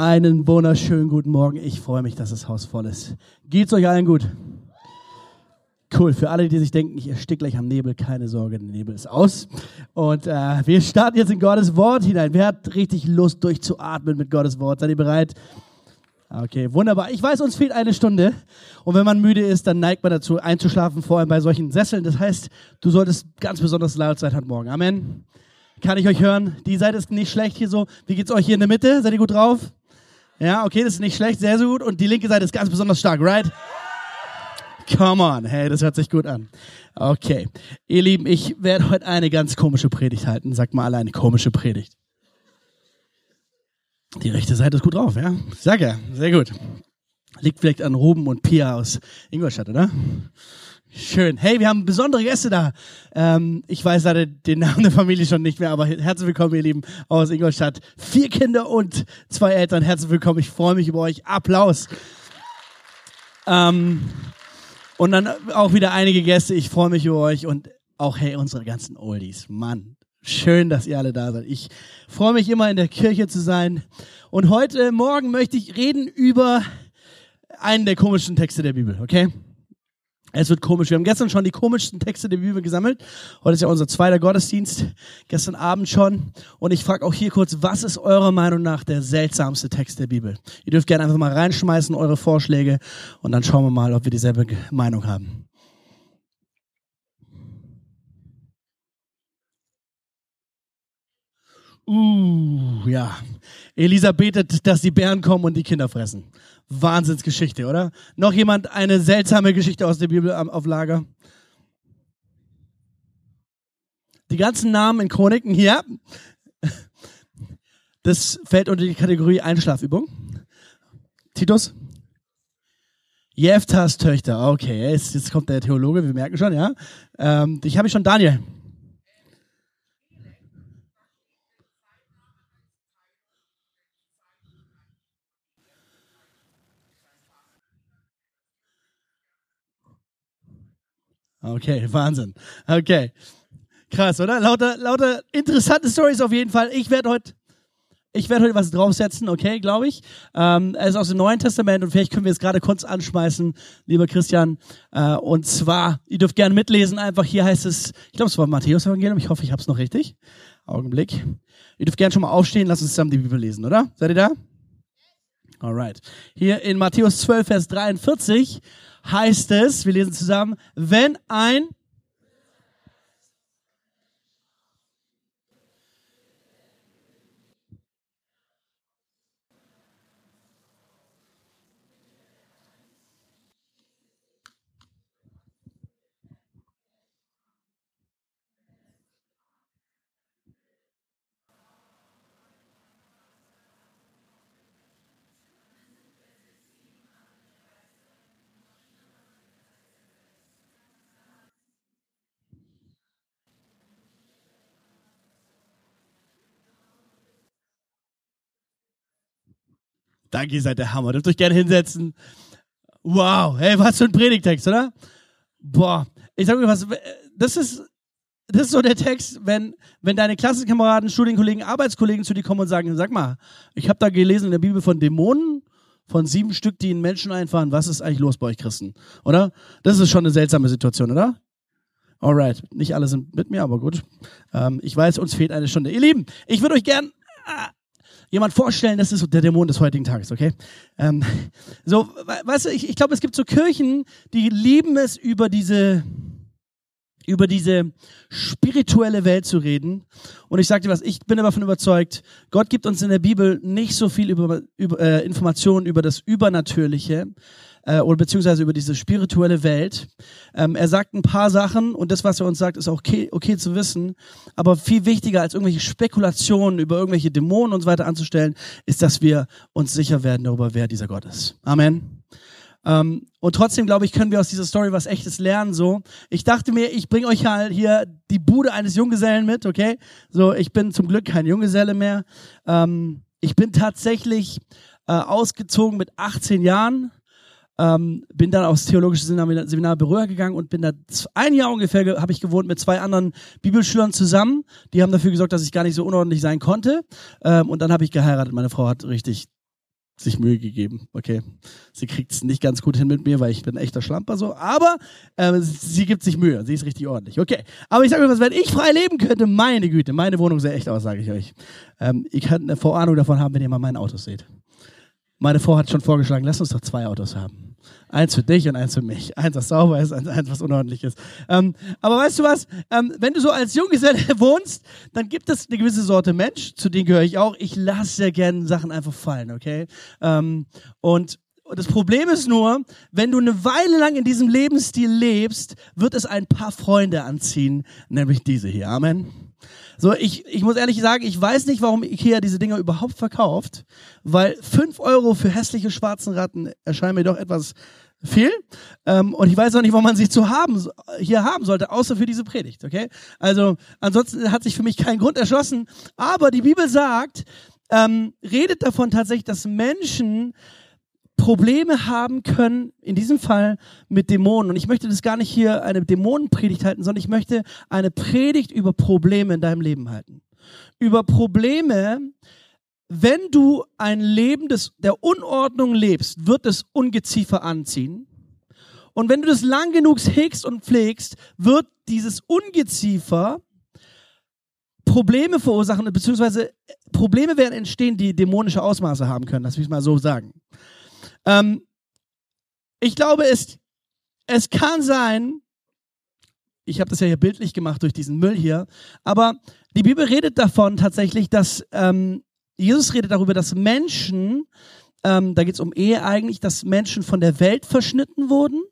Einen wunderschönen guten Morgen. Ich freue mich, dass das Haus voll ist. Geht's euch allen gut? Cool. Für alle, die sich denken, ich erstick gleich am Nebel, keine Sorge, der Nebel ist aus. Und äh, wir starten jetzt in Gottes Wort hinein. Wer hat richtig Lust, durchzuatmen mit Gottes Wort? Seid ihr bereit? Okay, wunderbar. Ich weiß, uns fehlt eine Stunde. Und wenn man müde ist, dann neigt man dazu, einzuschlafen, vor allem bei solchen Sesseln. Das heißt, du solltest ganz besonders laut sein heute Morgen. Amen. Kann ich euch hören? Die Seite ist nicht schlecht hier so. Wie geht's euch hier in der Mitte? Seid ihr gut drauf? Ja, okay, das ist nicht schlecht, sehr, sehr gut. Und die linke Seite ist ganz besonders stark, right? Come on, hey, das hört sich gut an. Okay, ihr Lieben, ich werde heute eine ganz komische Predigt halten. Sagt mal alle eine komische Predigt. Die rechte Seite ist gut drauf, ja? Sag ja, sehr gut. Liegt vielleicht an Ruben und Pia aus Ingolstadt, oder? Schön. Hey, wir haben besondere Gäste da. Ähm, ich weiß leider den Namen der Familie schon nicht mehr, aber herzlich willkommen, ihr Lieben, aus Ingolstadt. Vier Kinder und zwei Eltern. Herzlich willkommen. Ich freue mich über euch. Applaus. Ähm, und dann auch wieder einige Gäste. Ich freue mich über euch und auch, hey, unsere ganzen Oldies. Mann, schön, dass ihr alle da seid. Ich freue mich immer in der Kirche zu sein. Und heute Morgen möchte ich reden über einen der komischen Texte der Bibel, okay? Es wird komisch. Wir haben gestern schon die komischsten Texte der Bibel gesammelt. Heute ist ja unser zweiter Gottesdienst. Gestern Abend schon. Und ich frage auch hier kurz, was ist eurer Meinung nach der seltsamste Text der Bibel? Ihr dürft gerne einfach mal reinschmeißen, eure Vorschläge. Und dann schauen wir mal, ob wir dieselbe Meinung haben. Uh, ja. Elisa betet, dass die Bären kommen und die Kinder fressen. Wahnsinnsgeschichte, oder? Noch jemand eine seltsame Geschichte aus der Bibel auf Lager? Die ganzen Namen in Chroniken hier. Das fällt unter die Kategorie Einschlafübung. Titus? Jeftas Töchter. Okay, jetzt, kommt der Theologe, wir merken schon, ja. Ähm, ich habe schon Daniel. Okay, Wahnsinn. Okay. Krass, oder? Lauter, lauter interessante Stories auf jeden Fall. Ich werde heute ich werde heute was draufsetzen, okay, glaube ich. Ähm, es ist aus dem Neuen Testament und vielleicht können wir es gerade kurz anschmeißen, lieber Christian. Äh, und zwar, ihr dürft gerne mitlesen, einfach hier heißt es, ich glaube, es war Matthäus Evangelium, ich hoffe, ich habe es noch richtig. Augenblick. Ihr dürft gerne schon mal aufstehen, lasst uns zusammen die Bibel lesen, oder? Seid ihr da? Alright. Hier in Matthäus 12, Vers 43 heißt es, wir lesen zusammen, wenn ein Danke, ihr seid der Hammer. Dürft euch gerne hinsetzen. Wow, hey, was für ein Predigtext, oder? Boah, ich sag mir was, das ist, das ist so der Text, wenn, wenn deine Klassenkameraden, Studienkollegen, Arbeitskollegen zu dir kommen und sagen, sag mal, ich habe da gelesen in der Bibel von Dämonen, von sieben Stück, die in Menschen einfahren. Was ist eigentlich los bei euch Christen? Oder? Das ist schon eine seltsame Situation, oder? Alright, nicht alle sind mit mir, aber gut. Ähm, ich weiß, uns fehlt eine Stunde. Ihr Lieben, ich würde euch gern ah, jemand vorstellen, das ist der Dämon des heutigen Tages, okay? Ähm, so, weißt du, ich, ich glaube, es gibt so Kirchen, die lieben es über diese über diese spirituelle Welt zu reden. Und ich dir was, ich bin davon überzeugt, Gott gibt uns in der Bibel nicht so viel über, über äh, Informationen über das Übernatürliche, äh, oder beziehungsweise über diese spirituelle Welt. Ähm, er sagt ein paar Sachen und das, was er uns sagt, ist auch okay, okay zu wissen. Aber viel wichtiger als irgendwelche Spekulationen über irgendwelche Dämonen und so weiter anzustellen, ist, dass wir uns sicher werden darüber, wer dieser Gott ist. Amen. Ähm, und trotzdem, glaube ich, können wir aus dieser Story was Echtes lernen. So, ich dachte mir, ich bringe euch halt hier die Bude eines Junggesellen mit, okay? So, ich bin zum Glück kein Junggeselle mehr. Ähm, ich bin tatsächlich äh, ausgezogen mit 18 Jahren ähm, bin dann aufs theologische Seminar, Seminar Berührer gegangen und bin da ein Jahr ungefähr habe ich gewohnt mit zwei anderen Bibelschülern zusammen. Die haben dafür gesorgt, dass ich gar nicht so unordentlich sein konnte. Ähm, und dann habe ich geheiratet. Meine Frau hat richtig sich Mühe gegeben. Okay, sie kriegt es nicht ganz gut hin mit mir, weil ich bin ein echter Schlamper so. Aber äh, sie gibt sich Mühe. Sie ist richtig ordentlich. Okay, aber ich sage euch was, wenn ich frei leben könnte, meine Güte, meine Wohnung sähe echt aus, sage ich euch. Ähm, ihr könnt eine Vorahnung davon haben, wenn ihr mal mein Auto seht. Meine Frau hat schon vorgeschlagen, lass uns doch zwei Autos haben. Eins für dich und eins für mich. Eins, was sauber ist, eins, was unordentlich ist. Ähm, aber weißt du was? Ähm, wenn du so als Junggeselle wohnst, dann gibt es eine gewisse Sorte Mensch, zu denen gehöre ich auch. Ich lasse sehr gerne Sachen einfach fallen, okay? Ähm, und das Problem ist nur, wenn du eine Weile lang in diesem Lebensstil lebst, wird es ein paar Freunde anziehen, nämlich diese hier. Amen. So, ich, ich muss ehrlich sagen, ich weiß nicht, warum Ikea diese Dinger überhaupt verkauft, weil fünf Euro für hässliche schwarzen Ratten erscheinen mir doch etwas viel. Ähm, und ich weiß auch nicht, warum man sie zu haben, hier haben sollte, außer für diese Predigt, okay? Also, ansonsten hat sich für mich kein Grund erschlossen. Aber die Bibel sagt, ähm, redet davon tatsächlich, dass Menschen Probleme haben können, in diesem Fall mit Dämonen. Und ich möchte das gar nicht hier eine Dämonenpredigt halten, sondern ich möchte eine Predigt über Probleme in deinem Leben halten. Über Probleme, wenn du ein Leben des, der Unordnung lebst, wird es Ungeziefer anziehen. Und wenn du das lang genug hegst und pflegst, wird dieses Ungeziefer Probleme verursachen, beziehungsweise Probleme werden entstehen, die dämonische Ausmaße haben können, lass mich mal so sagen. Ähm, ich glaube, es, es kann sein, ich habe das ja hier bildlich gemacht durch diesen Müll hier, aber die Bibel redet davon tatsächlich, dass ähm, Jesus redet darüber, dass Menschen, ähm, da geht es um Ehe eigentlich, dass Menschen von der Welt verschnitten wurden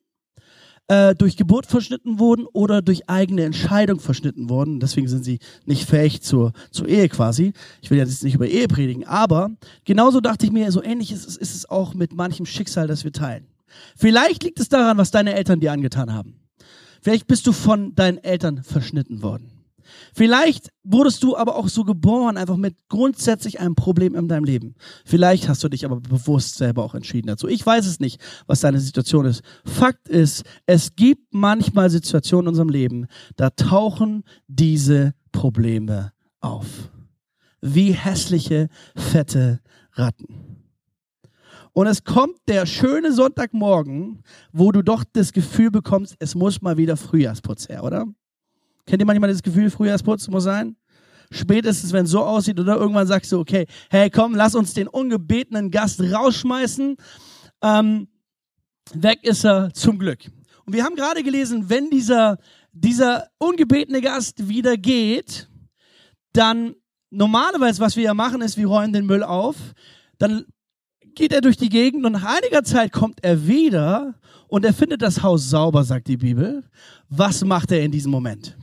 äh, durch Geburt verschnitten wurden oder durch eigene Entscheidung verschnitten wurden. Deswegen sind sie nicht fähig zur, zur Ehe quasi. Ich will ja jetzt nicht über Ehe predigen, aber genauso dachte ich mir, so ähnlich ist, ist es auch mit manchem Schicksal, das wir teilen. Vielleicht liegt es daran, was deine Eltern dir angetan haben. Vielleicht bist du von deinen Eltern verschnitten worden. Vielleicht wurdest du aber auch so geboren, einfach mit grundsätzlich einem Problem in deinem Leben. Vielleicht hast du dich aber bewusst selber auch entschieden dazu. Ich weiß es nicht, was deine Situation ist. Fakt ist, es gibt manchmal Situationen in unserem Leben, da tauchen diese Probleme auf. Wie hässliche, fette Ratten. Und es kommt der schöne Sonntagmorgen, wo du doch das Gefühl bekommst, es muss mal wieder Frühjahrsputz her, oder? Kennt ihr manchmal das Gefühl, Frühjahrsputz muss sein? Spätestens, wenn es so aussieht, oder irgendwann sagst du, okay, hey, komm, lass uns den ungebetenen Gast rausschmeißen. Ähm, weg ist er zum Glück. Und wir haben gerade gelesen, wenn dieser, dieser ungebetene Gast wieder geht, dann normalerweise, was wir ja machen, ist, wir räumen den Müll auf, dann geht er durch die Gegend und nach einiger Zeit kommt er wieder und er findet das Haus sauber, sagt die Bibel. Was macht er in diesem Moment?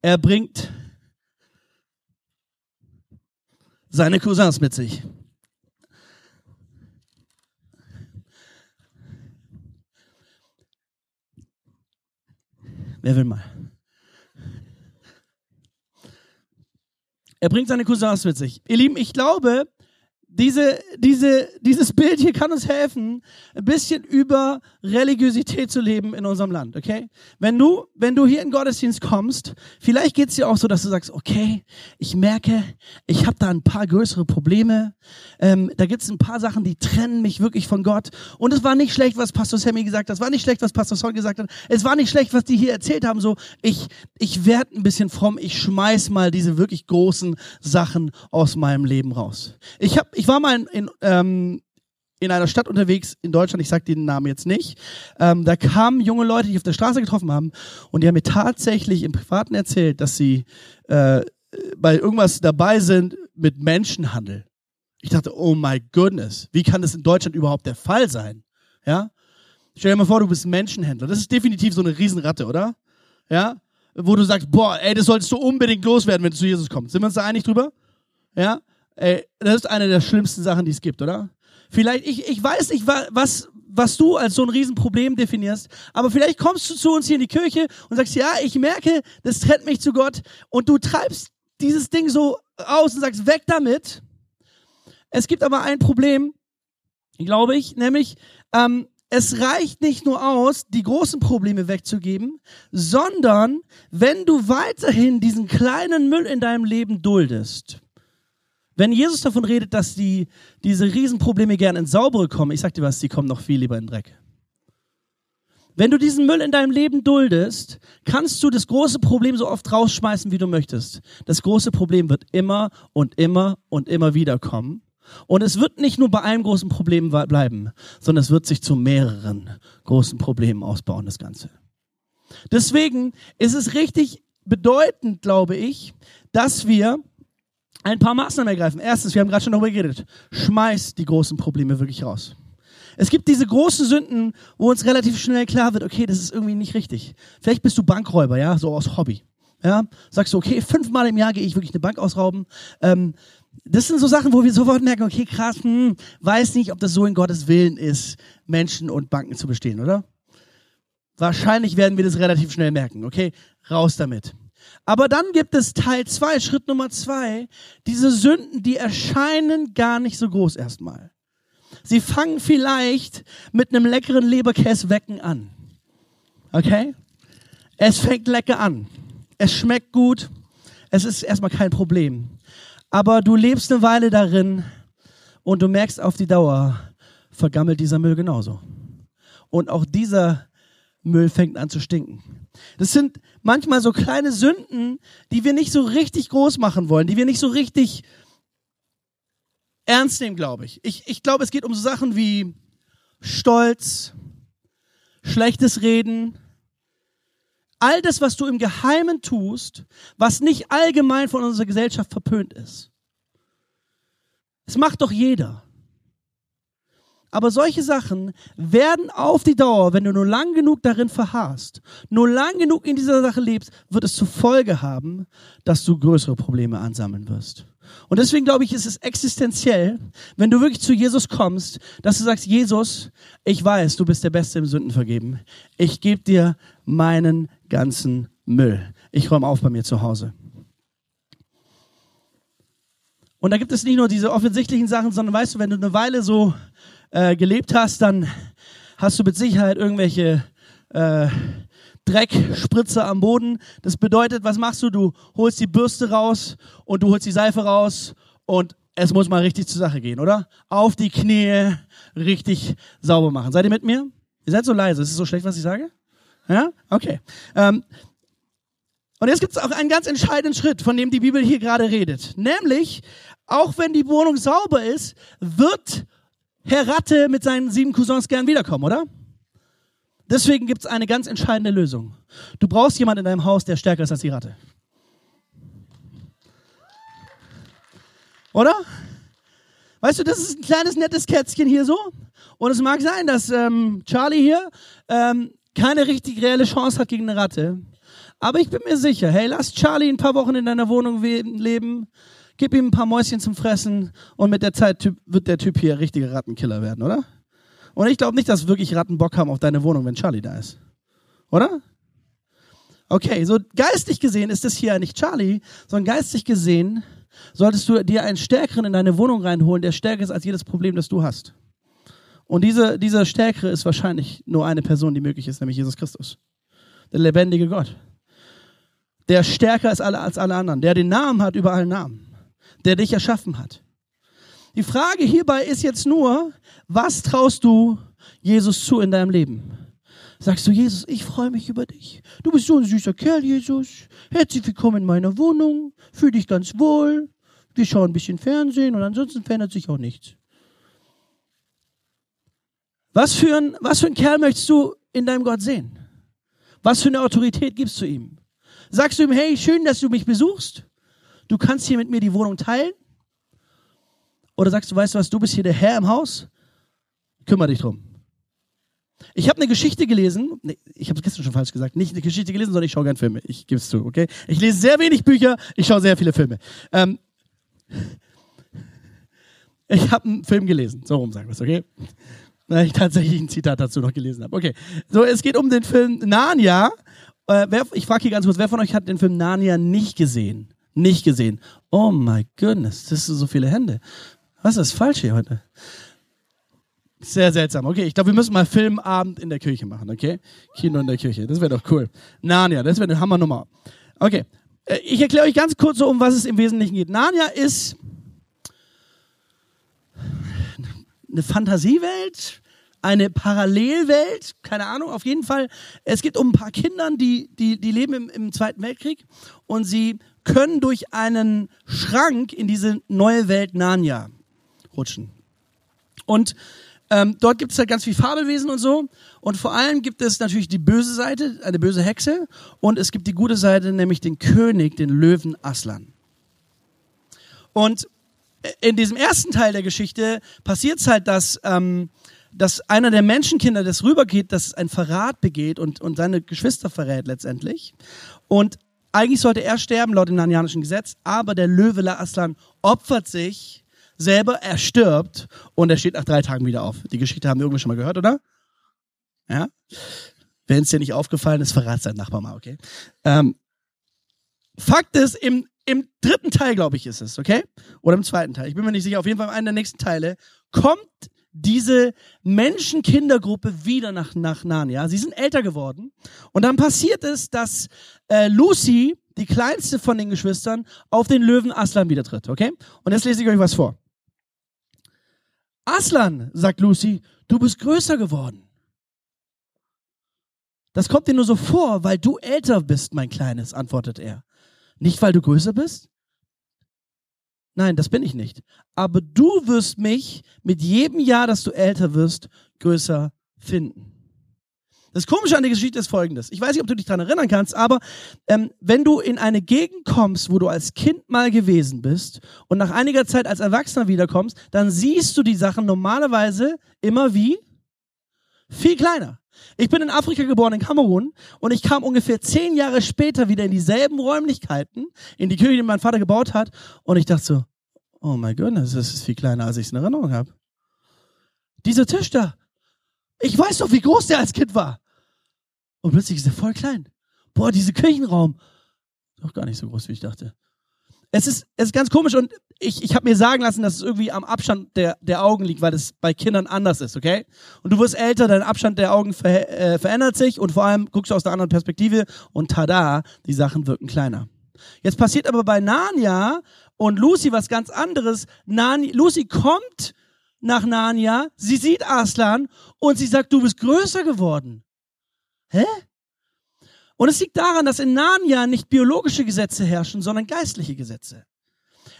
Er bringt seine Cousins mit sich. Wer will mal? Er bringt seine Cousins mit sich. Ihr Lieben, ich glaube, diese, diese, dieses Bild hier kann uns helfen, ein bisschen über Religiosität zu leben in unserem Land, okay? Wenn du, wenn du hier in Gottesdienst kommst, vielleicht geht's dir auch so, dass du sagst, okay, ich merke, ich habe da ein paar größere Probleme, ähm, da gibt's ein paar Sachen, die trennen mich wirklich von Gott. Und es war nicht schlecht, was Pastor Sammy gesagt hat, es war nicht schlecht, was Pastor Son gesagt hat, es war nicht schlecht, was die hier erzählt haben, so, ich, ich werde ein bisschen fromm, ich schmeiß mal diese wirklich großen Sachen aus meinem Leben raus. Ich habe ich war mal in, in, ähm, in einer Stadt unterwegs in Deutschland, ich sage den Namen jetzt nicht, ähm, da kamen junge Leute, die ich auf der Straße getroffen haben und die haben mir tatsächlich im Privaten erzählt, dass sie äh, bei irgendwas dabei sind mit Menschenhandel. Ich dachte, oh my goodness, wie kann das in Deutschland überhaupt der Fall sein? Ja? Stell dir mal vor, du bist Menschenhändler. Das ist definitiv so eine Riesenratte, oder? Ja? Wo du sagst, boah, ey, das solltest du unbedingt loswerden, wenn du zu Jesus kommst. Sind wir uns da einig drüber? Ja? Ey, das ist eine der schlimmsten Sachen, die es gibt, oder? Vielleicht, ich, ich weiß nicht, was, was du als so ein Riesenproblem definierst, aber vielleicht kommst du zu uns hier in die Kirche und sagst, ja, ich merke, das trennt mich zu Gott und du treibst dieses Ding so aus und sagst, weg damit. Es gibt aber ein Problem, glaube ich, nämlich, ähm, es reicht nicht nur aus, die großen Probleme wegzugeben, sondern wenn du weiterhin diesen kleinen Müll in deinem Leben duldest, Wenn Jesus davon redet, dass die, diese Riesenprobleme gern ins Saubere kommen, ich sag dir was, die kommen noch viel lieber in den Dreck. Wenn du diesen Müll in deinem Leben duldest, kannst du das große Problem so oft rausschmeißen, wie du möchtest. Das große Problem wird immer und immer und immer wieder kommen. Und es wird nicht nur bei einem großen Problem bleiben, sondern es wird sich zu mehreren großen Problemen ausbauen, das Ganze. Deswegen ist es richtig bedeutend, glaube ich, dass wir ein paar Maßnahmen ergreifen. Erstens, wir haben gerade schon darüber geredet, schmeiß die großen Probleme wirklich raus. Es gibt diese großen Sünden, wo uns relativ schnell klar wird, okay, das ist irgendwie nicht richtig. Vielleicht bist du Bankräuber, ja, so aus Hobby. Ja, sagst du, okay, fünfmal im Jahr gehe ich wirklich eine Bank ausrauben. Ähm, das sind so Sachen, wo wir sofort merken, okay, krass, hm, weiß nicht, ob das so in Gottes Willen ist, Menschen und Banken zu bestehen, oder? Wahrscheinlich werden wir das relativ schnell merken, okay? Raus damit. Aber dann gibt es Teil zwei, Schritt Nummer zwei, diese Sünden, die erscheinen gar nicht so groß erstmal. Sie fangen vielleicht mit einem leckeren Leberkäswecken an. Okay? Es fängt lecker an. Es schmeckt gut. Es ist erstmal kein Problem. Aber du lebst eine Weile darin und du merkst auf die Dauer, vergammelt dieser Müll genauso. Und auch dieser Müll fängt an zu stinken. Das sind manchmal so kleine Sünden, die wir nicht so richtig groß machen wollen, die wir nicht so richtig ernst nehmen, glaube ich. ich. Ich glaube, es geht um so Sachen wie Stolz, schlechtes Reden, all das, was du im Geheimen tust, was nicht allgemein von unserer Gesellschaft verpönt ist. Es macht doch jeder. Aber solche Sachen werden auf die Dauer, wenn du nur lang genug darin verharrst, nur lang genug in dieser Sache lebst, wird es zur Folge haben, dass du größere Probleme ansammeln wirst. Und deswegen glaube ich, ist es existenziell, wenn du wirklich zu Jesus kommst, dass du sagst, Jesus, ich weiß, du bist der Beste im Sündenvergeben. Ich gebe dir meinen ganzen Müll. Ich räume auf bei mir zu Hause. Und da gibt es nicht nur diese offensichtlichen Sachen, sondern weißt du, wenn du eine Weile so äh, gelebt hast, dann hast du mit Sicherheit irgendwelche äh, Dreckspritze am Boden. Das bedeutet, was machst du? Du holst die Bürste raus und du holst die Seife raus und es muss mal richtig zur Sache gehen, oder? Auf die Knie richtig sauber machen. Seid ihr mit mir? Ihr seid so leise. Ist es so schlecht, was ich sage? Ja? Okay. Ähm, und jetzt gibt es auch einen ganz entscheidenden Schritt, von dem die Bibel hier gerade redet. Nämlich, auch wenn die Wohnung sauber ist, wird Herr Ratte mit seinen sieben Cousins gern wiederkommen, oder? Deswegen gibt es eine ganz entscheidende Lösung. Du brauchst jemanden in deinem Haus, der stärker ist als die Ratte. Oder? Weißt du, das ist ein kleines, nettes Kätzchen hier so. Und es mag sein, dass ähm, Charlie hier ähm, keine richtig reelle Chance hat gegen eine Ratte. Aber ich bin mir sicher, hey, lass Charlie ein paar Wochen in deiner Wohnung leben, gib ihm ein paar Mäuschen zum Fressen und mit der Zeit wird der Typ hier richtiger Rattenkiller werden, oder? Und ich glaube nicht, dass wirklich Ratten Bock haben auf deine Wohnung, wenn Charlie da ist. Oder? Okay, so geistig gesehen ist das hier nicht Charlie, sondern geistig gesehen solltest du dir einen Stärkeren in deine Wohnung reinholen, der stärker ist als jedes Problem, das du hast. Und diese, dieser Stärkere ist wahrscheinlich nur eine Person, die möglich ist, nämlich Jesus Christus. Der lebendige Gott. Der stärker ist als alle anderen, der den Namen hat über allen Namen, der dich erschaffen hat. Die Frage hierbei ist jetzt nur, was traust du Jesus zu in deinem Leben? Sagst du, Jesus, ich freue mich über dich. Du bist so ein süßer Kerl, Jesus. Herzlich willkommen in meiner Wohnung. Fühl dich ganz wohl. Wir schauen ein bisschen Fernsehen und ansonsten verändert sich auch nichts. Was für ein, was für ein Kerl möchtest du in deinem Gott sehen? Was für eine Autorität gibst du ihm? Sagst du ihm, hey, schön, dass du mich besuchst. Du kannst hier mit mir die Wohnung teilen. Oder sagst du, weißt du was, du bist hier der Herr im Haus, kümmere dich drum. Ich habe eine Geschichte gelesen, nee, ich habe es gestern schon falsch gesagt, nicht eine Geschichte gelesen, sondern ich schaue gern Filme. Ich gebe es zu, okay? Ich lese sehr wenig Bücher, ich schaue sehr viele Filme. Ähm, ich habe einen Film gelesen, so rum sagen wir es, okay? Weil ich tatsächlich ein Zitat dazu noch gelesen habe. Okay, so es geht um den Film Narnia. Äh, wer, ich frage hier ganz kurz, wer von euch hat den Film Narnia nicht gesehen? Nicht gesehen. Oh my goodness, das sind so viele Hände. Was ist falsch hier heute? Sehr seltsam. Okay, ich glaube, wir müssen mal Filmabend in der Kirche machen, okay? Kino in der Kirche. Das wäre doch cool. Narnia, das wäre eine Hammernummer. Okay, äh, ich erkläre euch ganz kurz so, um was es im Wesentlichen geht. Narnia ist eine Fantasiewelt, eine Parallelwelt, keine Ahnung, auf jeden Fall. Es geht um ein paar Kindern, die, die, die leben im, im Zweiten Weltkrieg und sie können durch einen Schrank in diese neue Welt Narnia rutschen. Und ähm, dort gibt es halt ganz viel Fabelwesen und so. Und vor allem gibt es natürlich die böse Seite, eine böse Hexe. Und es gibt die gute Seite, nämlich den König, den Löwen Aslan. Und in diesem ersten Teil der Geschichte passiert es halt, dass, ähm, dass einer der Menschenkinder, das rübergeht, dass ein Verrat begeht und, und seine Geschwister verrät letztendlich. Und eigentlich sollte er sterben laut dem narnianischen Gesetz, aber der Löwe La Aslan opfert sich selber, er stirbt und er steht nach drei Tagen wieder auf. Die Geschichte haben wir irgendwie schon mal gehört, oder? Ja? Wenn es dir nicht aufgefallen ist, verrat sein Nachbar mal, okay? Ähm, Fakt ist, im, im dritten Teil, glaube ich, ist es, okay? Oder im zweiten Teil. Ich bin mir nicht sicher. Auf jeden Fall in einem der nächsten Teile kommt diese Menschenkindergruppe wieder nach, nach Narnia. Sie sind älter geworden. Und dann passiert es, dass äh, Lucy, die kleinste von den Geschwistern, auf den Löwen Aslan wieder tritt, okay? Und jetzt lese ich euch was vor. Aslan, sagt Lucy, du bist größer geworden. Das kommt dir nur so vor, weil du älter bist, mein Kleines, antwortet er. Nicht, weil du größer bist? Nein, das bin ich nicht. Aber du wirst mich mit jedem Jahr, dass du älter wirst, größer finden. Das Komische an der Geschichte ist folgendes. Ich weiß nicht, ob du dich daran erinnern kannst, aber ähm, wenn du in eine Gegend kommst, wo du als Kind mal gewesen bist und nach einiger Zeit als Erwachsener wiederkommst, dann siehst du die Sachen normalerweise immer wie viel kleiner. Ich bin in Afrika geboren, in Kamerun, und ich kam ungefähr zehn Jahre später wieder in dieselben Räumlichkeiten, in die Kirche, die mein Vater gebaut hat, und ich dachte so, oh my goodness, das ist viel kleiner, als ich es in Erinnerung habe. Dieser Tisch da, ich weiß doch, wie groß der als Kind war. Und plötzlich ist er voll klein. Boah, dieser Kirchenraum, doch gar nicht so groß, wie ich dachte. Es ist, es ist ganz komisch und ich, ich habe mir sagen lassen, dass es irgendwie am Abstand der, der Augen liegt, weil das bei Kindern anders ist, okay? Und du wirst älter, dein Abstand der Augen ver, äh, verändert sich und vor allem guckst du aus einer anderen Perspektive und tada, die Sachen wirken kleiner. Jetzt passiert aber bei Narnia und Lucy was ganz anderes. Narnia, Lucy kommt nach Narnia, sie sieht Aslan und sie sagt, du bist größer geworden. Hä? Und es liegt daran, dass in Narnia nicht biologische Gesetze herrschen, sondern geistliche Gesetze.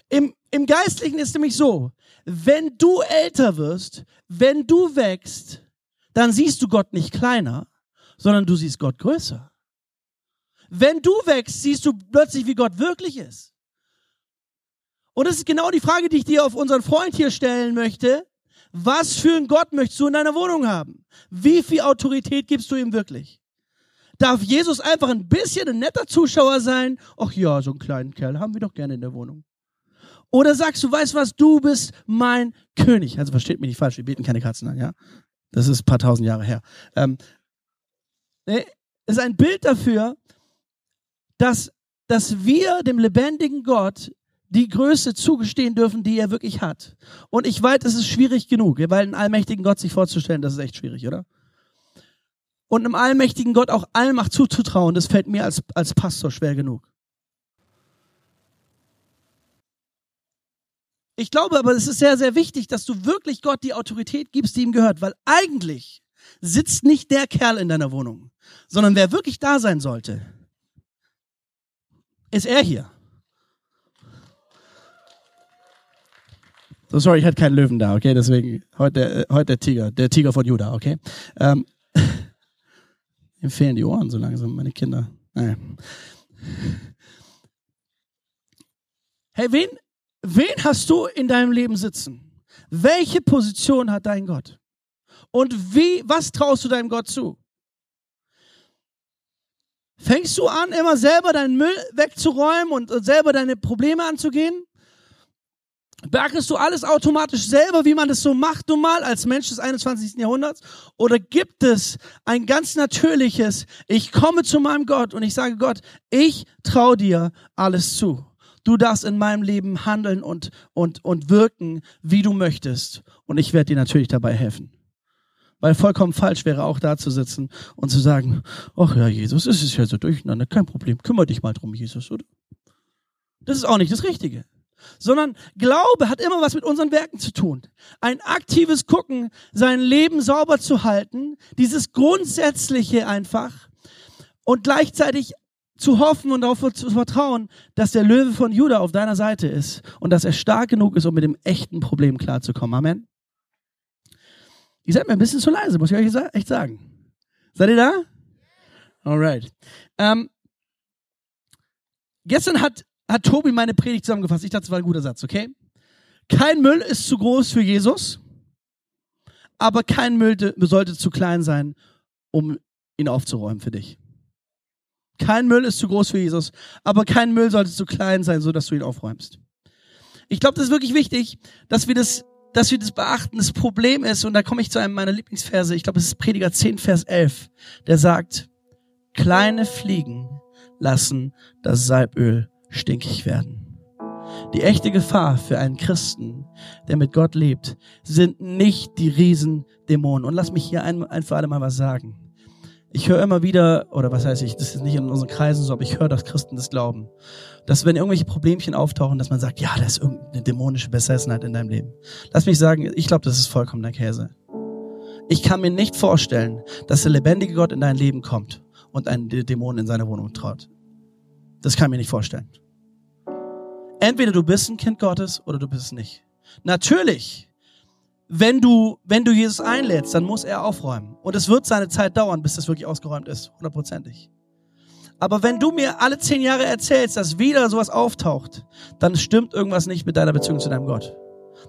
Im, Im Geistlichen ist nämlich so, wenn du älter wirst, wenn du wächst, dann siehst du Gott nicht kleiner, sondern du siehst Gott größer. Wenn du wächst, siehst du plötzlich, wie Gott wirklich ist. Und das ist genau die Frage, die ich dir auf unseren Freund hier stellen möchte. Was für einen Gott möchtest du in deiner Wohnung haben? Wie viel Autorität gibst du ihm wirklich? Darf Jesus einfach ein bisschen ein netter Zuschauer sein? Ach ja, so einen kleinen Kerl haben wir doch gerne in der Wohnung. Oder sagst du, weißt was, du bist mein König. Also versteht mich nicht falsch, wir beten keine Katzen an, ja? Das ist ein paar tausend Jahre her. Ähm, nee, ist ein Bild dafür, dass, dass wir dem lebendigen Gott die Größe zugestehen dürfen, die er wirklich hat. Und ich weiß, es ist schwierig genug, weil einen allmächtigen Gott sich vorzustellen, das ist echt schwierig, oder? Und einem allmächtigen Gott auch Allmacht zuzutrauen, das fällt mir als, als Pastor schwer genug. Ich glaube aber, es ist sehr, sehr wichtig, dass du wirklich Gott die Autorität gibst, die ihm gehört, weil eigentlich sitzt nicht der Kerl in deiner Wohnung, sondern wer wirklich da sein sollte, ist er hier. So, sorry, ich hatte keinen Löwen da, okay? Deswegen heute, heute der Tiger, der Tiger von Judah, okay? Ähm, Mir fehlen die Ohren so langsam, meine Kinder. Naja. Hey, wen, wen hast du in deinem Leben sitzen? Welche Position hat dein Gott? Und wie, was traust du deinem Gott zu? Fängst du an, immer selber deinen Müll wegzuräumen und selber deine Probleme anzugehen? Beachtest du alles automatisch selber, wie man das so macht nun mal als Mensch des 21. Jahrhunderts? Oder gibt es ein ganz natürliches, ich komme zu meinem Gott und ich sage Gott, ich traue dir alles zu. Du darfst in meinem Leben handeln und, und, und wirken, wie du möchtest. Und ich werde dir natürlich dabei helfen. Weil vollkommen falsch wäre auch da zu sitzen und zu sagen, ach ja, Jesus, es ist ja so durcheinander, kein Problem, kümmere dich mal drum, Jesus, oder? Das ist auch nicht das Richtige. Sondern Glaube hat immer was mit unseren Werken zu tun. Ein aktives Gucken, sein Leben sauber zu halten, dieses Grundsätzliche einfach und gleichzeitig zu hoffen und darauf zu vertrauen, dass der Löwe von Juda auf deiner Seite ist und dass er stark genug ist, um mit dem echten Problem klarzukommen. Amen. Ihr seid mir ein bisschen zu leise, muss ich euch echt sagen. Seid ihr da? Alright. Ähm, gestern hat, hat Tobi meine Predigt zusammengefasst. Ich dachte, das war ein guter Satz, okay? Kein Müll ist zu groß für Jesus, aber kein Müll sollte zu klein sein, um ihn aufzuräumen für dich. Kein Müll ist zu groß für Jesus, aber kein Müll sollte zu klein sein, so dass du ihn aufräumst. Ich glaube, das ist wirklich wichtig, dass wir das, dass wir das beachten. Das Problem ist, und da komme ich zu einem meiner Lieblingsverse, ich glaube, es ist Prediger 10, Vers 11, der sagt, kleine Fliegen lassen das Salböl stinkig werden. Die echte Gefahr für einen Christen, der mit Gott lebt, sind nicht die Riesendämonen. Und lass mich hier ein, ein für alle Mal was sagen. Ich höre immer wieder, oder was heißt ich, das ist nicht in unseren Kreisen so, aber ich höre, dass Christen das glauben. Dass wenn irgendwelche Problemchen auftauchen, dass man sagt, ja, da ist irgendeine dämonische Besessenheit in deinem Leben. Lass mich sagen, ich glaube, das ist vollkommener Käse. Ich kann mir nicht vorstellen, dass der lebendige Gott in dein Leben kommt und einen Dämon in seine Wohnung traut. Das kann ich mir nicht vorstellen. Entweder du bist ein Kind Gottes oder du bist es nicht. Natürlich wenn du, wenn du Jesus einlädst, dann muss er aufräumen. Und es wird seine Zeit dauern, bis das wirklich ausgeräumt ist. Hundertprozentig. Aber wenn du mir alle zehn Jahre erzählst, dass wieder sowas auftaucht, dann stimmt irgendwas nicht mit deiner Beziehung zu deinem Gott.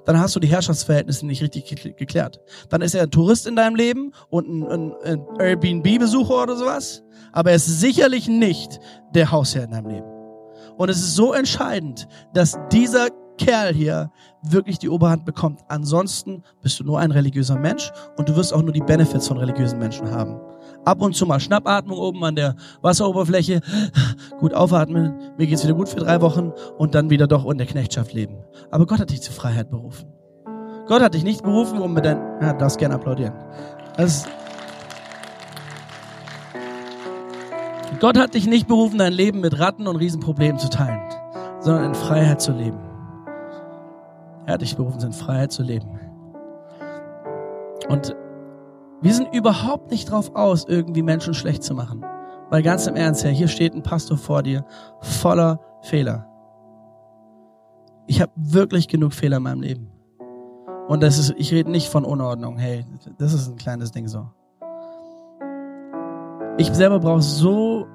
Dann hast du die Herrschaftsverhältnisse nicht richtig geklärt. Dann ist er ein Tourist in deinem Leben und ein, ein Airbnb-Besucher oder sowas. Aber er ist sicherlich nicht der Hausherr in deinem Leben. Und es ist so entscheidend, dass dieser Kerl hier wirklich die Oberhand bekommt. Ansonsten bist du nur ein religiöser Mensch und du wirst auch nur die Benefits von religiösen Menschen haben. Ab und zu mal Schnappatmung oben an der Wasseroberfläche, gut aufatmen, mir geht's wieder gut für drei Wochen und dann wieder doch in der Knechtschaft leben. Aber Gott hat dich zur Freiheit berufen. Gott hat dich nicht berufen, um mit dein, ja, darfst gerne applaudieren. Das Gott hat dich nicht berufen, dein Leben mit Ratten und Riesenproblemen zu teilen, sondern in Freiheit zu leben. Er hat dich berufen, in Freiheit zu leben. Und wir sind überhaupt nicht drauf aus, irgendwie Menschen schlecht zu machen. Weil ganz im Ernst, Herr, hier steht ein Pastor vor dir, voller Fehler. Ich habe wirklich genug Fehler in meinem Leben. Und das ist, ich rede nicht von Unordnung. Hey, das ist ein kleines Ding so. Ich selber brauche so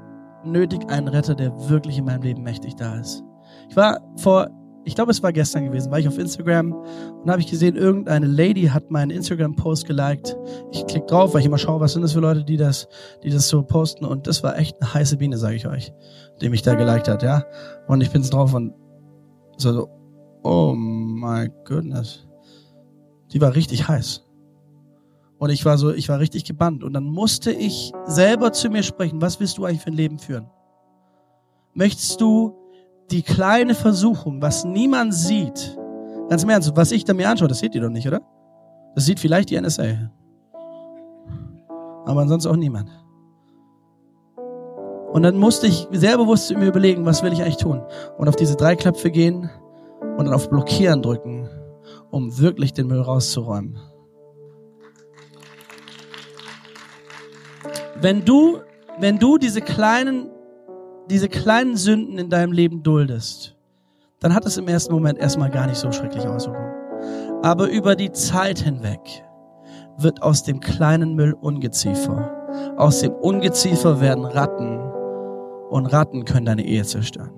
nötig einen Retter, der wirklich in meinem Leben mächtig da ist. Ich war vor ich glaube, es war gestern gewesen, war ich auf Instagram und habe ich gesehen, irgendeine Lady hat meinen Instagram-Post geliked. Ich klicke drauf, weil ich immer schaue, was sind das für Leute, die das, die das so posten. Und das war echt eine heiße Biene, sage ich euch, die mich da geliked hat, ja. Und ich bin drauf und so, so, oh my goodness. Die war richtig heiß. Und ich war so, ich war richtig gebannt. Und dann musste ich selber zu mir sprechen, was willst du eigentlich für ein Leben führen? Möchtest du die kleine Versuchung, was niemand sieht, ganz im Ernst, was ich da mir anschaue, das seht ihr doch nicht, oder? Das sieht vielleicht die NSA. Aber ansonsten auch niemand. Und dann musste ich sehr bewusst mir überlegen, was will ich eigentlich tun? Und auf diese drei Knöpfe gehen und dann auf Blockieren drücken, um wirklich den Müll rauszuräumen. Wenn du, wenn du diese kleinen diese kleinen Sünden in deinem Leben duldest, dann hat es im ersten Moment erstmal gar nicht so schrecklich Auswirkungen. Aber über die Zeit hinweg wird aus dem kleinen Müll Ungeziefer. Aus dem Ungeziefer werden Ratten und Ratten können deine Ehe zerstören.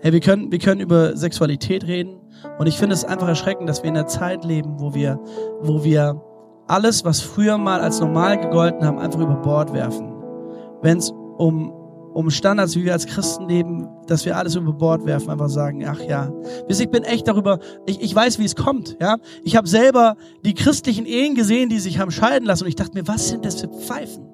Hey, wir können, wir können über Sexualität reden und ich finde es einfach erschreckend, dass wir in einer Zeit leben, wo wir, wo wir alles, was früher mal als normal gegolten haben, einfach über Bord werfen. Wenn es um, um Standards, wie wir als Christen leben, dass wir alles über Bord werfen, einfach sagen, ach ja. Ich bin echt darüber, ich, ich weiß, wie es kommt. Ja, Ich habe selber die christlichen Ehen gesehen, die sich haben scheiden lassen und ich dachte mir, was sind das für Pfeifen?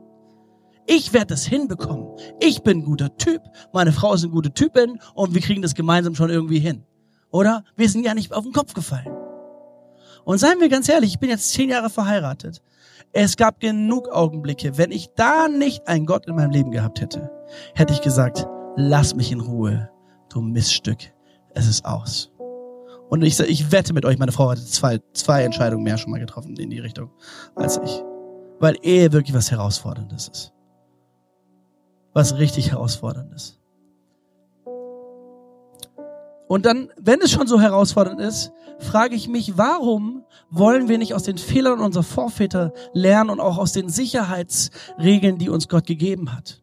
Ich werde das hinbekommen. Ich bin ein guter Typ, meine Frau ist eine gute Typin und wir kriegen das gemeinsam schon irgendwie hin. Oder? Wir sind ja nicht auf den Kopf gefallen. Und seien wir ganz ehrlich, ich bin jetzt zehn Jahre verheiratet. Es gab genug Augenblicke, wenn ich da nicht einen Gott in meinem Leben gehabt hätte, hätte ich gesagt, lass mich in Ruhe, du Miststück, es ist aus. Und ich, ich wette mit euch, meine Frau hatte zwei, zwei Entscheidungen mehr schon mal getroffen in die Richtung als ich. Weil Ehe wirklich was Herausforderndes ist. Was richtig Herausforderndes. Und dann, wenn es schon so herausfordernd ist, frage ich mich, warum wollen wir nicht aus den Fehlern unserer Vorväter lernen und auch aus den Sicherheitsregeln, die uns Gott gegeben hat?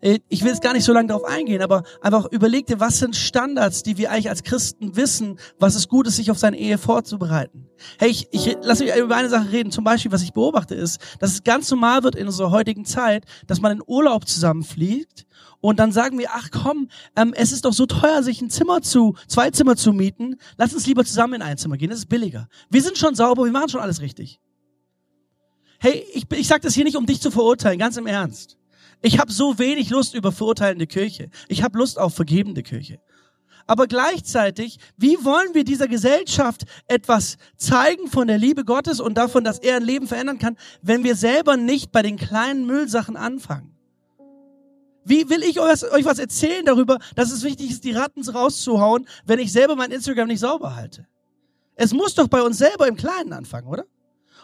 Äh, ich will jetzt gar nicht so lange darauf eingehen, aber einfach überleg dir, was sind Standards, die wir eigentlich als Christen wissen, was es gut ist, sich auf seine Ehe vorzubereiten. Hey, ich, ich lass mich über eine Sache reden. Zum Beispiel, was ich beobachte, ist, dass es ganz normal wird in unserer heutigen Zeit, dass man in Urlaub zusammenfliegt und dann sagen wir, ach komm, ähm, es ist doch so teuer, sich ein Zimmer zu, zwei Zimmer zu mieten. Lass uns lieber zusammen in ein Zimmer gehen, das ist billiger. Wir sind schon sauber, wir machen schon alles richtig. Hey, ich, ich sage das hier nicht, um dich zu verurteilen, ganz im Ernst. Ich habe so wenig Lust über verurteilende Kirche. Ich habe Lust auf vergebende Kirche. Aber gleichzeitig, wie wollen wir dieser Gesellschaft etwas zeigen von der Liebe Gottes und davon, dass er ein Leben verändern kann, wenn wir selber nicht bei den kleinen Müllsachen anfangen? Wie will ich euch was erzählen darüber, dass es wichtig ist, die Ratten rauszuhauen, wenn ich selber mein Instagram nicht sauber halte? Es muss doch bei uns selber im Kleinen anfangen, oder?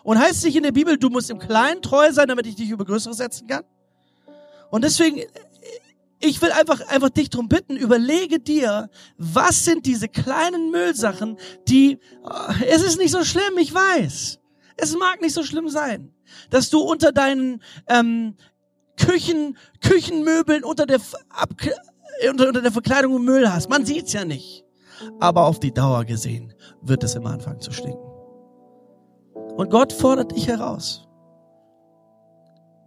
Und heißt es nicht in der Bibel, du musst im Kleinen treu sein, damit ich dich über Größeres setzen kann? Und deswegen, ich will einfach, einfach dich drum bitten, überlege dir, was sind diese kleinen Müllsachen, die, es ist nicht so schlimm, ich weiß. Es mag nicht so schlimm sein, dass du unter deinen ähm, Küchen, Küchenmöbeln unter der, Ab unter, unter der Verkleidung Müll hast. Man sieht's ja nicht. Aber auf die Dauer gesehen wird es immer anfangen zu stinken. Und Gott fordert dich heraus.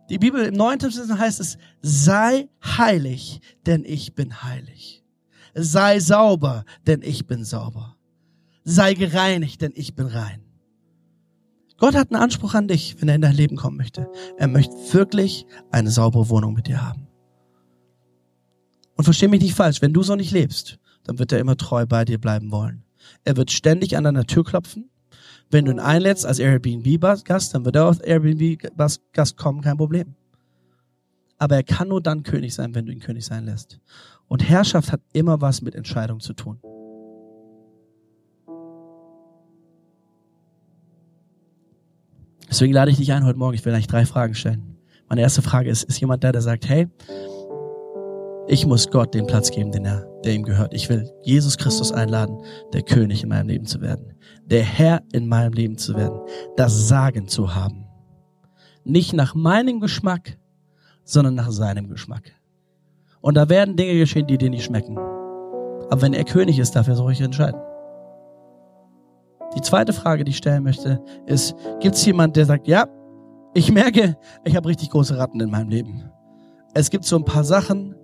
Die Bibel im Neuen Testament heißt es, sei heilig, denn ich bin heilig. Sei sauber, denn ich bin sauber. Sei gereinigt, denn ich bin rein. Gott hat einen Anspruch an dich, wenn er in dein Leben kommen möchte. Er möchte wirklich eine saubere Wohnung mit dir haben. Und versteh mich nicht falsch, wenn du so nicht lebst, dann wird er immer treu bei dir bleiben wollen. Er wird ständig an deiner Tür klopfen. Wenn du ihn einlädst als Airbnb-Gast, dann wird er auf Airbnb-Gast kommen, kein Problem. Aber er kann nur dann König sein, wenn du ihn König sein lässt. Und Herrschaft hat immer was mit Entscheidung zu tun. Deswegen lade ich dich ein heute Morgen. Ich will eigentlich drei Fragen stellen. Meine erste Frage ist, ist jemand da, der sagt, hey, ich muss Gott den Platz geben, den er, der ihm gehört. Ich will Jesus Christus einladen, der König in meinem Leben zu werden, der Herr in meinem Leben zu werden, das Sagen zu haben. Nicht nach meinem Geschmack, sondern nach seinem Geschmack. Und da werden Dinge geschehen, die dir nicht schmecken. Aber wenn er König ist, darf er so ruhig entscheiden. Die zweite Frage, die ich stellen möchte, ist, gibt es jemand, der sagt, ja, ich merke, ich habe richtig große Ratten in meinem Leben. Es gibt so ein paar Sachen,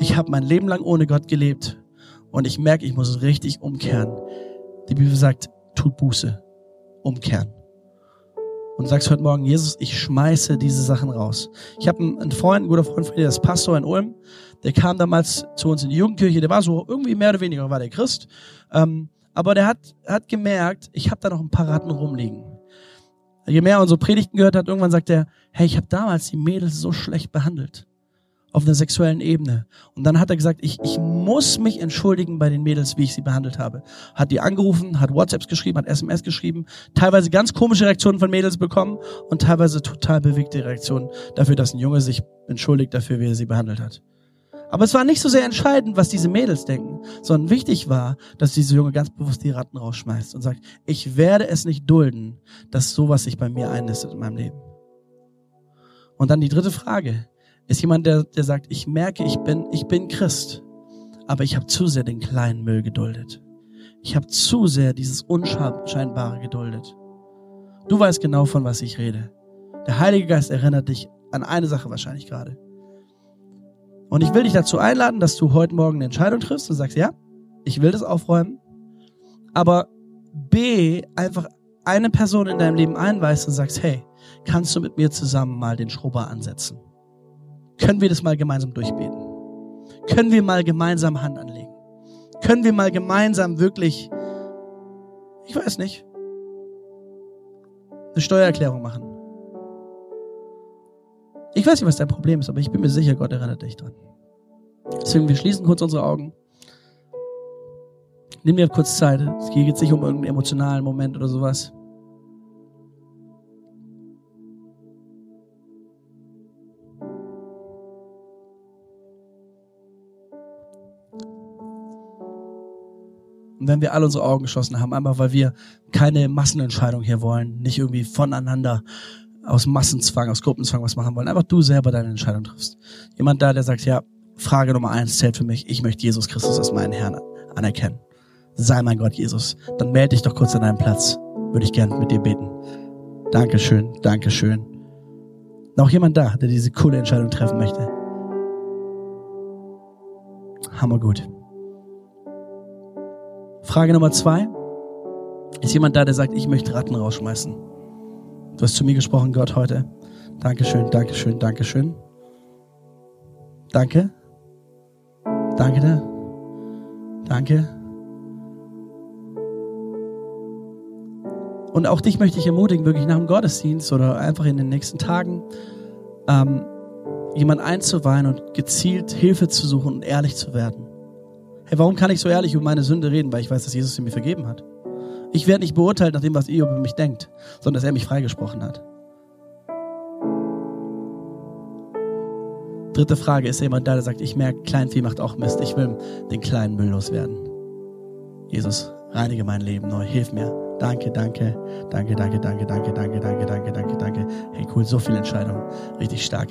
ich habe mein Leben lang ohne Gott gelebt und ich merke, ich muss richtig umkehren. Die Bibel sagt, tut Buße, umkehren. Und sagst heute Morgen, Jesus, ich schmeiße diese Sachen raus. Ich habe einen Freund, ein guter Freund von dir, der ist Pastor in Ulm, der kam damals zu uns in die Jugendkirche, der war so irgendwie mehr oder weniger, war der Christ. Ähm, aber der hat, hat gemerkt, ich habe da noch ein paar Ratten rumliegen. Je mehr er unsere Predigten gehört hat, irgendwann sagt er, hey, ich habe damals die Mädels so schlecht behandelt. Auf einer sexuellen Ebene. Und dann hat er gesagt, ich, ich muss mich entschuldigen bei den Mädels, wie ich sie behandelt habe. Hat die angerufen, hat WhatsApps geschrieben, hat SMS geschrieben, teilweise ganz komische Reaktionen von Mädels bekommen und teilweise total bewegte Reaktionen dafür, dass ein Junge sich entschuldigt dafür, wie er sie behandelt hat. Aber es war nicht so sehr entscheidend, was diese Mädels denken, sondern wichtig war, dass diese Junge ganz bewusst die Ratten rausschmeißt und sagt, ich werde es nicht dulden, dass sowas sich bei mir einnistet in meinem Leben. Und dann die dritte Frage. Ist jemand, der, der sagt, ich merke, ich bin, ich bin Christ, aber ich habe zu sehr den kleinen Müll geduldet. Ich habe zu sehr dieses Unscheinbare geduldet. Du weißt genau, von was ich rede. Der Heilige Geist erinnert dich an eine Sache wahrscheinlich gerade. Und ich will dich dazu einladen, dass du heute Morgen eine Entscheidung triffst und sagst, ja, ich will das aufräumen. Aber B, einfach eine Person in deinem Leben einweist und sagst, hey, kannst du mit mir zusammen mal den Schrubber ansetzen? Können wir das mal gemeinsam durchbeten? Können wir mal gemeinsam Hand anlegen? Können wir mal gemeinsam wirklich, ich weiß nicht, eine Steuererklärung machen? Ich weiß nicht, was dein Problem ist, aber ich bin mir sicher, Gott erinnert dich dran. Deswegen, wir schließen kurz unsere Augen. Nimm dir kurz Zeit. Es geht jetzt nicht um irgendeinen emotionalen Moment oder sowas. Und wenn wir alle unsere Augen geschlossen haben, einfach weil wir keine Massenentscheidung hier wollen, nicht irgendwie voneinander aus Massenzwang, aus Gruppenzwang was machen wollen, einfach du selber deine Entscheidung triffst. Jemand da, der sagt, ja, Frage Nummer eins zählt für mich, ich möchte Jesus Christus als meinen Herrn anerkennen. Sei mein Gott, Jesus. Dann melde dich doch kurz an deinen Platz. Würde ich gern mit dir beten. Dankeschön, Dankeschön. Noch jemand da, der diese coole Entscheidung treffen möchte? Hammer gut. Frage Nummer zwei. Ist jemand da, der sagt, ich möchte Ratten rausschmeißen? Du hast zu mir gesprochen, Gott, heute. Dankeschön, Dankeschön, Dankeschön. Danke. Danke. Danke. Und auch dich möchte ich ermutigen, wirklich nach dem Gottesdienst oder einfach in den nächsten Tagen ähm, jemand einzuweihen und gezielt Hilfe zu suchen und ehrlich zu werden. Hey, warum kann ich so ehrlich über meine Sünde reden? Weil ich weiß, dass Jesus sie mir vergeben hat. Ich werde nicht beurteilt nach dem, was ihr über mich denkt, sondern dass er mich freigesprochen hat. Dritte Frage, ist jemand da, der sagt, ich merke, Kleinvieh macht auch Mist. Ich will den kleinen Müll loswerden. Jesus, reinige mein Leben neu. Hilf mir. Danke, danke, danke, danke, danke, danke, danke, danke, danke, danke, danke. Hey, cool, so viele Entscheidungen. Richtig stark.